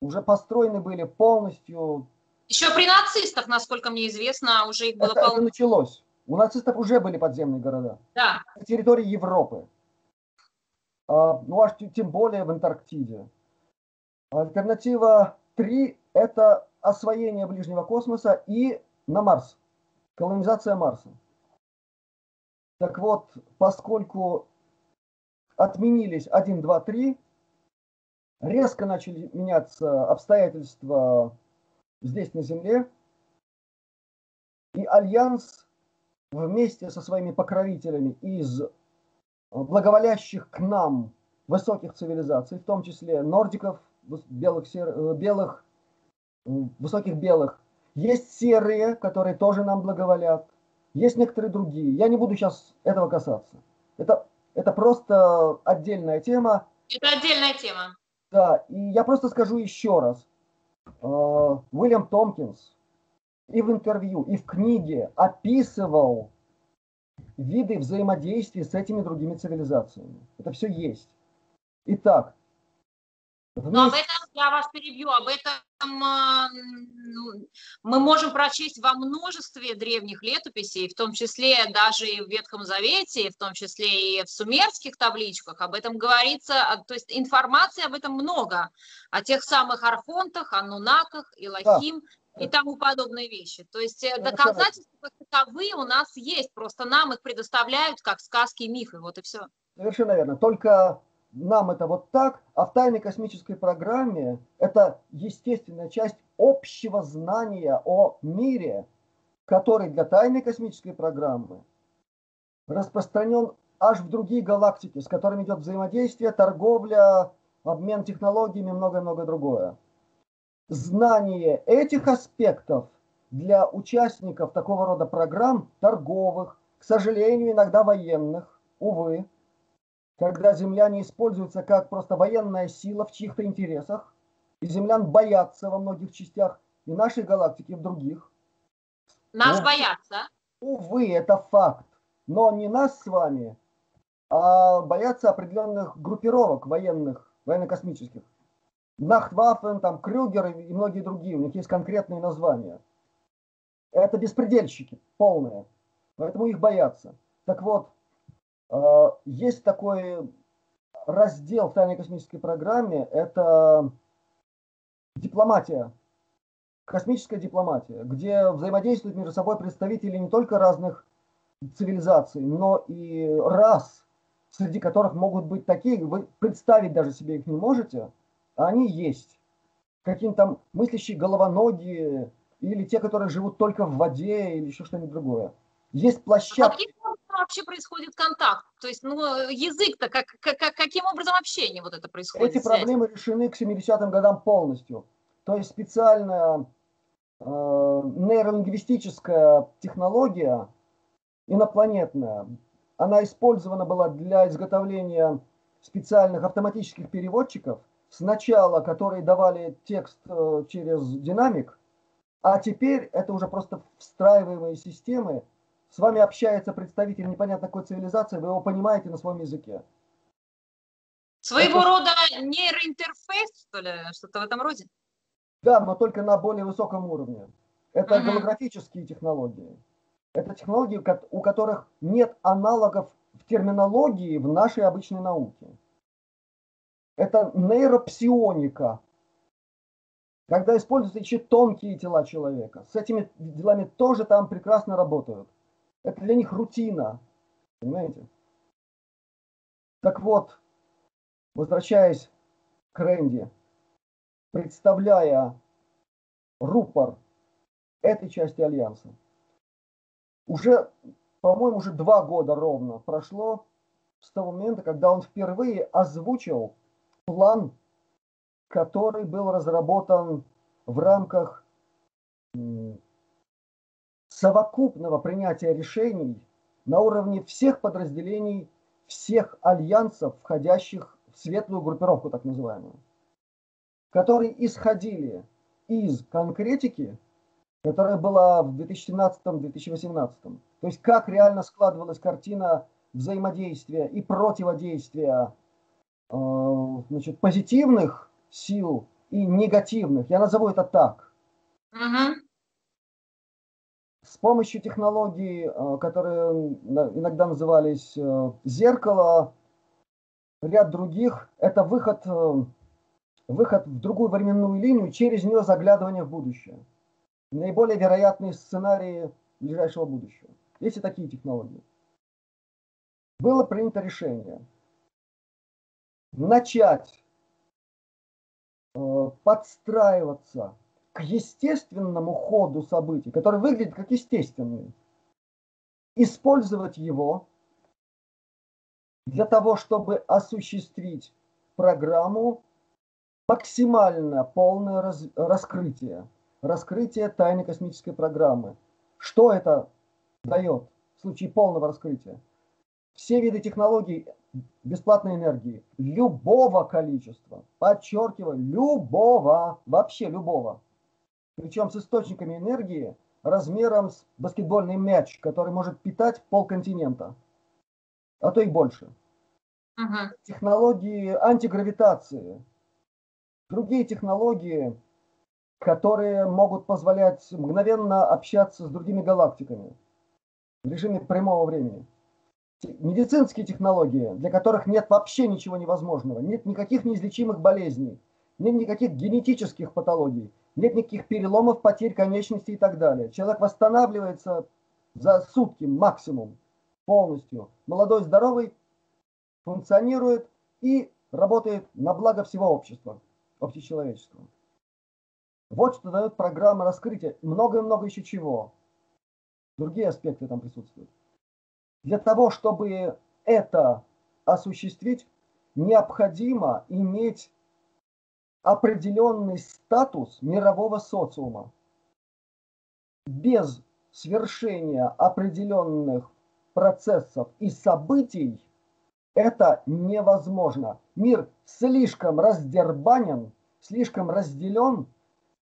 уже построены были полностью. Еще при нацистах, насколько мне известно, уже их было это, полностью. Это началось. У нацистов уже были подземные города. Да. На территории Европы. А, ну, аж тем более в Антарктиде. Альтернатива 3 – это освоение ближнего космоса и на Марс. колонизация Марса. Так вот, поскольку отменились 1, 2, 3, резко начали меняться обстоятельства здесь на Земле, и Альянс вместе со своими покровителями из благоволящих к нам высоких цивилизаций, в том числе нордиков, белых, сер... белых высоких белых, есть серые, которые тоже нам благоволят, есть некоторые другие. Я не буду сейчас этого касаться. Это, это просто отдельная тема. Это отдельная тема. Да, и я просто скажу еще раз. Э, Уильям Томпкинс и в интервью, и в книге описывал виды взаимодействия с этими другими цивилизациями. Это все есть. Итак, но об этом, я вас перебью, об этом а, ну, мы можем прочесть во множестве древних летописей, в том числе даже и в Ветхом Завете, в том числе и в сумерских табличках. Об этом говорится, а, то есть информации об этом много, о тех самых архонтах, аннунаках, Илохим да. и тому подобные вещи. То есть э, доказательства как таковые у нас есть, просто нам их предоставляют как сказки и мифы, вот и все. Совершенно верно. Только нам это вот так, а в тайной космической программе это естественная часть общего знания о мире, который для тайной космической программы распространен аж в другие галактики, с которыми идет взаимодействие, торговля, обмен технологиями многое-многое другое. Знание этих аспектов для участников такого рода программ, торговых, к сожалению, иногда военных, увы, когда земляне используются как просто военная сила в чьих-то интересах, и землян боятся во многих частях и нашей галактики, и в других. Нас Но, боятся? Увы, это факт. Но не нас с вами, а боятся определенных группировок военных, военно-космических. Нахтваффен, там, Крюгер и многие другие, у них есть конкретные названия. Это беспредельщики полные, поэтому их боятся. Так вот, есть такой раздел в тайной космической программе, это дипломатия, космическая дипломатия, где взаимодействуют между собой представители не только разных цивилизаций, но и рас, среди которых могут быть такие, вы представить даже себе их не можете, а они есть. Какие-то там мыслящие головоногие, или те, которые живут только в воде, или еще что-нибудь другое. Есть площадки. А вообще происходит контакт? То есть, ну, язык-то, как, как, каким образом общение вот это происходит? Эти проблемы решены к 70-м годам полностью. То есть специальная э, нейролингвистическая технология инопланетная, она использована была для изготовления специальных автоматических переводчиков, сначала которые давали текст э, через динамик, а теперь это уже просто встраиваемые системы, с вами общается представитель непонятно какой цивилизации, вы его понимаете на своем языке. Своего Это... рода нейроинтерфейс, что ли, что-то в этом роде? Да, но только на более высоком уровне. Это угу. голографические технологии. Это технологии, у которых нет аналогов в терминологии в нашей обычной науке. Это нейропсионика, когда используются еще тонкие тела человека. С этими делами тоже там прекрасно работают. Это для них рутина. Понимаете? Так вот, возвращаясь к Рэнди, представляя рупор этой части Альянса, уже, по-моему, уже два года ровно прошло с того момента, когда он впервые озвучил план, который был разработан в рамках совокупного принятия решений на уровне всех подразделений, всех альянсов, входящих в светлую группировку, так называемую, которые исходили из конкретики, которая была в 2017-2018. То есть как реально складывалась картина взаимодействия и противодействия э, значит, позитивных сил и негативных. Я назову это так. Uh-huh. С помощью технологий, э, которые иногда назывались э, зеркало, ряд других, это выход, э, выход в другую временную линию, через нее заглядывание в будущее. Наиболее вероятные сценарии ближайшего будущего. Есть и такие технологии. Было принято решение начать подстраиваться к естественному ходу событий, который выглядит как естественный, использовать его для того, чтобы осуществить программу максимально полное раз, раскрытие, раскрытие тайны космической программы. Что это дает в случае полного раскрытия? Все виды технологий бесплатной энергии любого количества, подчеркиваю, любого, вообще любого, причем с источниками энергии размером с баскетбольный мяч, который может питать полконтинента, а то и больше. Ага. Технологии антигравитации, другие технологии, которые могут позволять мгновенно общаться с другими галактиками в режиме прямого времени. Медицинские технологии, для которых нет вообще ничего невозможного, нет никаких неизлечимых болезней, нет никаких генетических патологий, нет никаких переломов, потерь конечностей и так далее. Человек восстанавливается за сутки максимум полностью. Молодой, здоровый, функционирует и работает на благо всего общества, общечеловечества. Вот что дает программа раскрытия. Много-много еще чего. Другие аспекты там присутствуют. Для того, чтобы это осуществить, необходимо иметь определенный статус мирового социума. Без свершения определенных процессов и событий это невозможно. Мир слишком раздербанен, слишком разделен,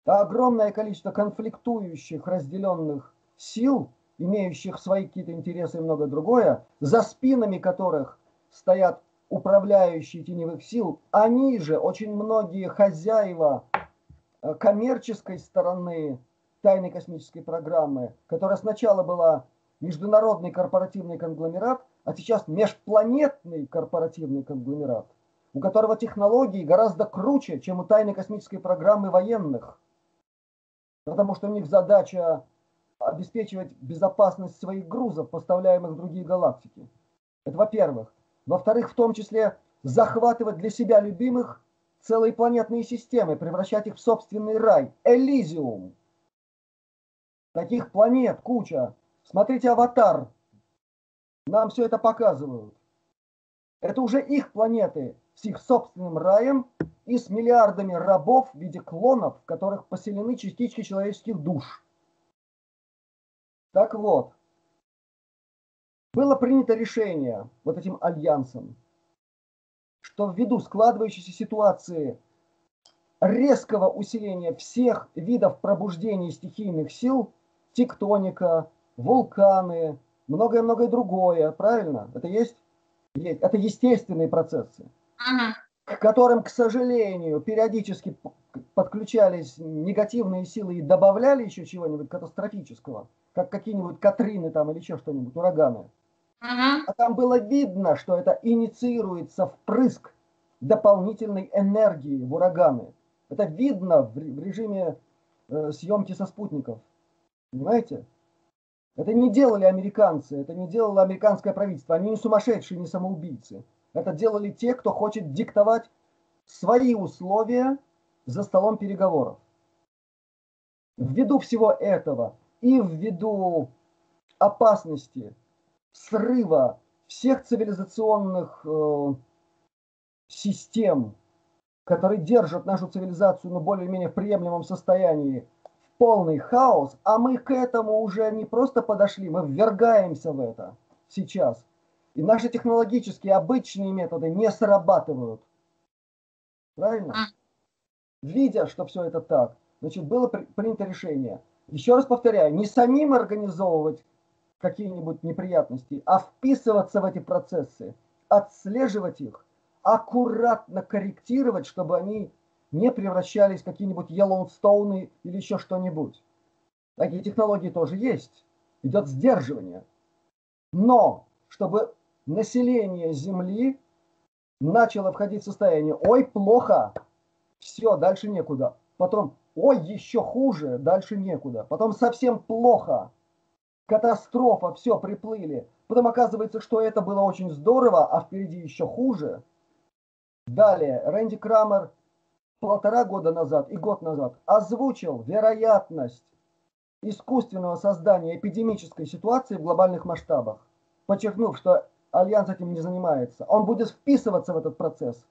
огромное количество конфликтующих разделенных сил, имеющих свои какие-то интересы и многое другое, за спинами которых стоят управляющие теневых сил, они же, очень многие хозяева э, коммерческой стороны тайной космической программы, которая сначала была международный корпоративный конгломерат, а сейчас межпланетный корпоративный конгломерат, у которого технологии гораздо круче, чем у тайной космической программы военных. Потому что у них задача обеспечивать безопасность своих грузов, поставляемых в другие галактики. Это во-первых. Во-вторых, в том числе захватывать для себя любимых целые планетные системы, превращать их в собственный рай. Элизиум. Таких планет куча. Смотрите «Аватар». Нам все это показывают. Это уже их планеты с их собственным раем и с миллиардами рабов в виде клонов, в которых поселены частички человеческих душ. Так вот, было принято решение вот этим альянсом, что ввиду складывающейся ситуации резкого усиления всех видов пробуждения стихийных сил, тектоника, вулканы, многое-многое другое, правильно? Это есть? Есть. Это естественные процессы, ага. к которым, к сожалению, периодически подключались негативные силы и добавляли еще чего-нибудь катастрофического, как какие-нибудь Катрины там или еще что-нибудь, ураганы. Ага. А там было видно, что это инициируется впрыск дополнительной энергии в ураганы. Это видно в, в режиме э, съемки со спутников. Понимаете? Это не делали американцы, это не делало американское правительство. Они не сумасшедшие, не самоубийцы. Это делали те, кто хочет диктовать свои условия за столом переговоров. Ввиду всего этого и ввиду опасности срыва всех цивилизационных э, систем, которые держат нашу цивилизацию на более-менее приемлемом состоянии, полный хаос, а мы к этому уже не просто подошли, мы ввергаемся в это сейчас. И наши технологические обычные методы не срабатывают. Правильно? Видя, что все это так, значит, было при, принято решение. Еще раз повторяю, не самим организовывать какие-нибудь неприятности, а вписываться в эти процессы, отслеживать их, аккуратно корректировать, чтобы они не превращались в какие-нибудь Йеллоустоуны или еще что-нибудь. Такие технологии тоже есть. Идет сдерживание. Но чтобы население Земли начало входить в состояние «Ой, плохо, все, дальше некуда». Потом «Ой, еще хуже, дальше некуда». Потом совсем плохо. катастрофа, все, приплыли. Потом оказывается, что это было очень здорово, а впереди еще хуже. Далее, Рэнди Крамер полтора года назад и год назад озвучил вероятность искусственного создания эпидемической ситуации в глобальных масштабах, подчеркнув, что Альянс этим не занимается. Он будет вписываться в этот процесс,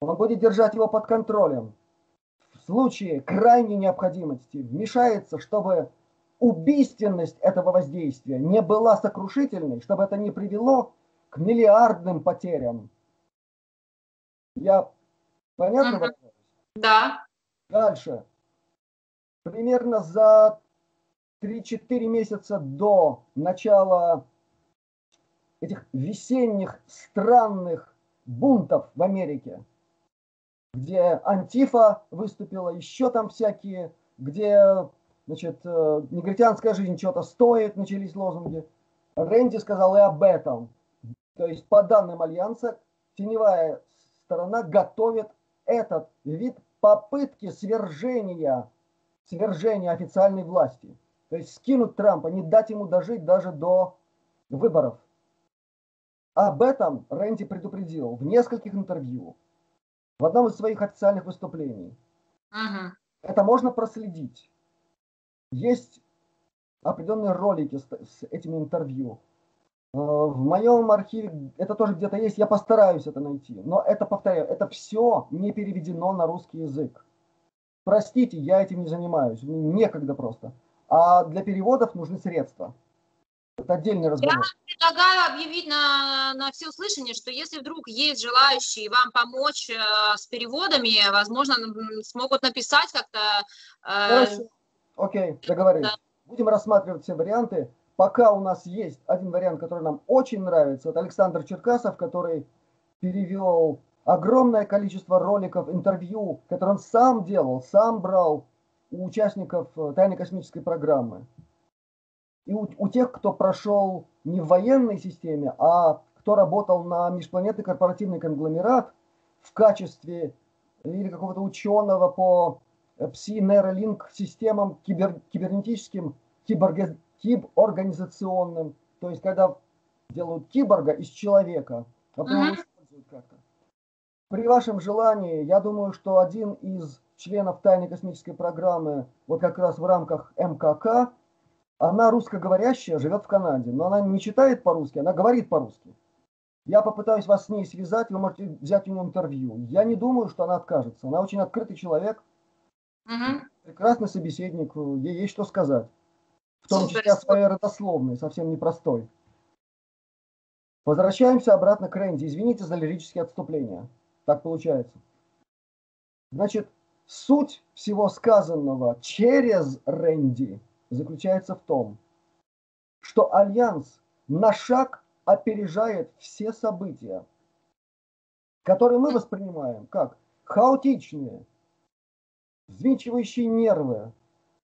он будет держать его под контролем. Случае крайней необходимости вмешается, чтобы убийственность этого воздействия не была сокрушительной, чтобы это не привело к миллиардным потерям. Я понятно? Угу. Да. Дальше. Примерно за 3-4 месяца до начала этих весенних странных бунтов в Америке, где Антифа выступила, еще там всякие, где, значит, э, негритянская жизнь что-то стоит, начались лозунги. Рэнди сказал и об этом. То есть, по данным Альянса, теневая сторона готовит этот вид попытки свержения, свержения официальной власти. То есть скинуть Трампа, не дать ему дожить даже до выборов. Об этом Рэнди предупредил в нескольких интервью, в одном из своих официальных выступлений. Ага. Это можно проследить. Есть определенные ролики с, с этими интервью. Э, в моем архиве это тоже где-то есть, я постараюсь это найти. Но это, повторяю, это все не переведено на русский язык. Простите, я этим не занимаюсь, некогда просто. А для переводов нужны средства. Это отдельный разговор. Я предлагаю объявить на, на все услышание, что если вдруг есть желающие вам помочь э, с переводами, возможно, смогут написать как-то. Э, Хорошо. Окей, договорились. Да. Будем рассматривать все варианты. Пока у нас есть один вариант, который нам очень нравится, это Александр Черкасов, который перевел огромное количество роликов, интервью, которые он сам делал, сам брал у участников э, тайной космической программы. И у, у тех, кто прошел не в военной системе, а кто работал на межпланетный корпоративный конгломерат в качестве или какого-то ученого по пси-нейролинк системам кибер, кибернетическим, киборг, киборганизационным. То есть, когда делают киборга из человека, а потом uh-huh. используют как-то. При вашем желании, я думаю, что один из членов тайной космической программы, вот как раз в рамках МКК, она русскоговорящая, живет в Канаде, но она не читает по-русски, она говорит по-русски. Я попытаюсь вас с ней связать, вы можете взять у нее интервью. Я не думаю, что она откажется. Она очень открытый человек, угу. прекрасный собеседник, ей есть что сказать. В том числе о своей родословной, совсем непростой. Возвращаемся обратно к Рэнди. Извините за лирические отступления. Так получается. Значит, суть всего сказанного через Рэнди заключается в том, что Альянс на шаг опережает все события, которые мы воспринимаем как хаотичные, взвинчивающие нервы,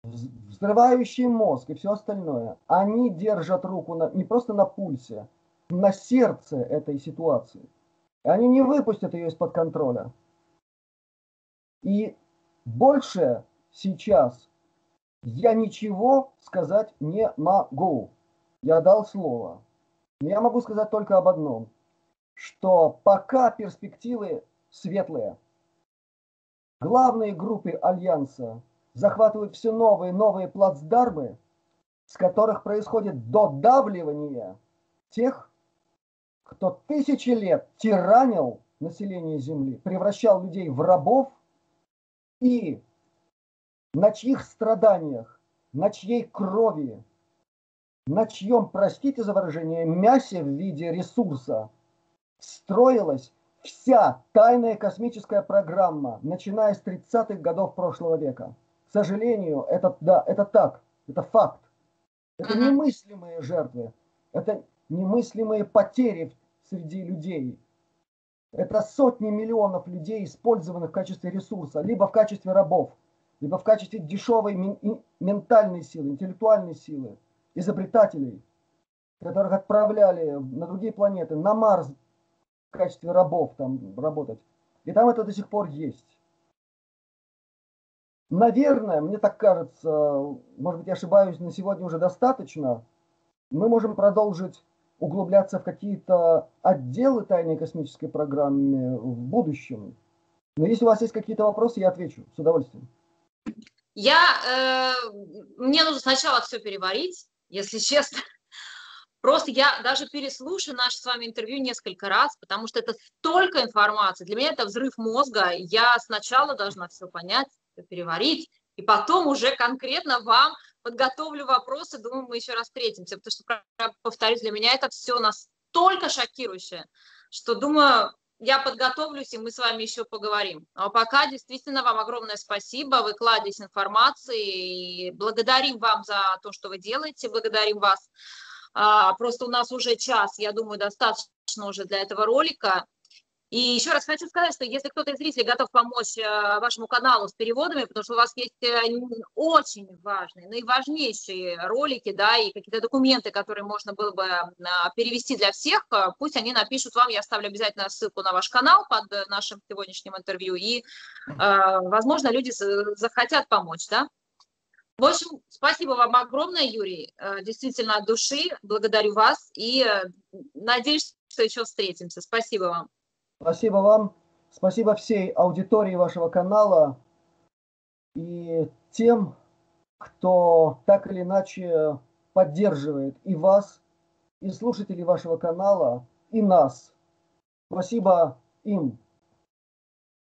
взрывающий мозг и все остальное, они держат руку на, не просто на пульсе, на сердце этой ситуации. Они не выпустят ее из-под контроля. И больше сейчас я ничего сказать не могу. Я дал слово. Я могу сказать только об одном, что пока перспективы светлые. Главные группы Альянса захватывают все новые и новые плацдармы, с которых происходит додавливание тех, кто тысячи лет тиранил население Земли, превращал людей в рабов и на чьих страданиях, на чьей крови, на чьем, простите за выражение, мясе в виде ресурса строилась вся тайная космическая программа, начиная с 30-х годов прошлого века сожалению, это, да, это так, это факт. Это немыслимые жертвы, это немыслимые потери среди людей. Это сотни миллионов людей, использованных в качестве ресурса, либо в качестве рабов, либо в качестве дешевой ментальной силы, интеллектуальной силы, изобретателей, которых отправляли на другие планеты, на Марс в качестве рабов там работать. И там это до сих пор есть. Наверное, мне так кажется, может быть, я ошибаюсь, на сегодня уже достаточно мы можем продолжить углубляться в какие-то отделы тайной космической программы в будущем. Но если у вас есть какие-то вопросы, я отвечу с удовольствием. Я, э, мне нужно сначала все переварить, если честно. Просто я даже переслушаю наше с вами интервью несколько раз, потому что это столько информации. Для меня это взрыв мозга. Я сначала должна все понять, все переварить, и потом уже конкретно вам подготовлю вопросы, думаю, мы еще раз встретимся, потому что, повторюсь, для меня это все настолько шокирующее, что думаю, я подготовлюсь, и мы с вами еще поговорим. А пока действительно вам огромное спасибо, вы кладезь информации, и благодарим вам за то, что вы делаете, благодарим вас. А, просто у нас уже час, я думаю, достаточно уже для этого ролика. И еще раз хочу сказать, что если кто-то из зрителей готов помочь э, вашему каналу с переводами, потому что у вас есть э, очень важные, наиважнейшие ролики, да, и какие-то документы, которые можно было бы перевести для всех, э, пусть они напишут вам, я оставлю обязательно ссылку на ваш канал под нашим сегодняшним интервью, и, возможно, люди захотят помочь, да. В общем, спасибо вам огромное, Юрий, действительно от души, благодарю вас и надеюсь, что еще встретимся. Спасибо вам. Спасибо вам. Спасибо всей аудитории вашего канала и тем, кто так или иначе поддерживает и вас, и слушателей вашего канала, и нас. Спасибо им.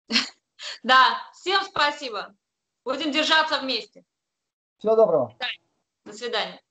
Да, всем спасибо. Будем держаться вместе. Всего доброго. До свидания.